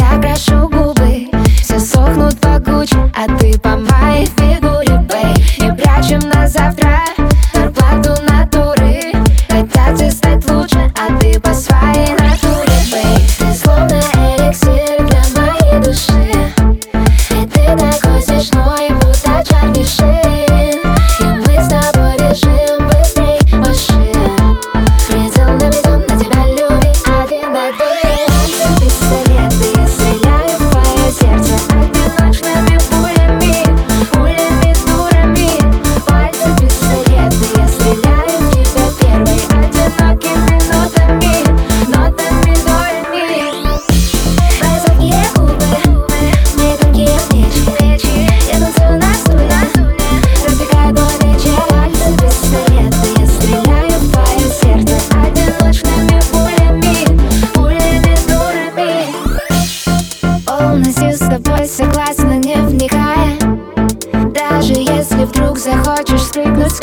я прошу захочешь спрыгнуть с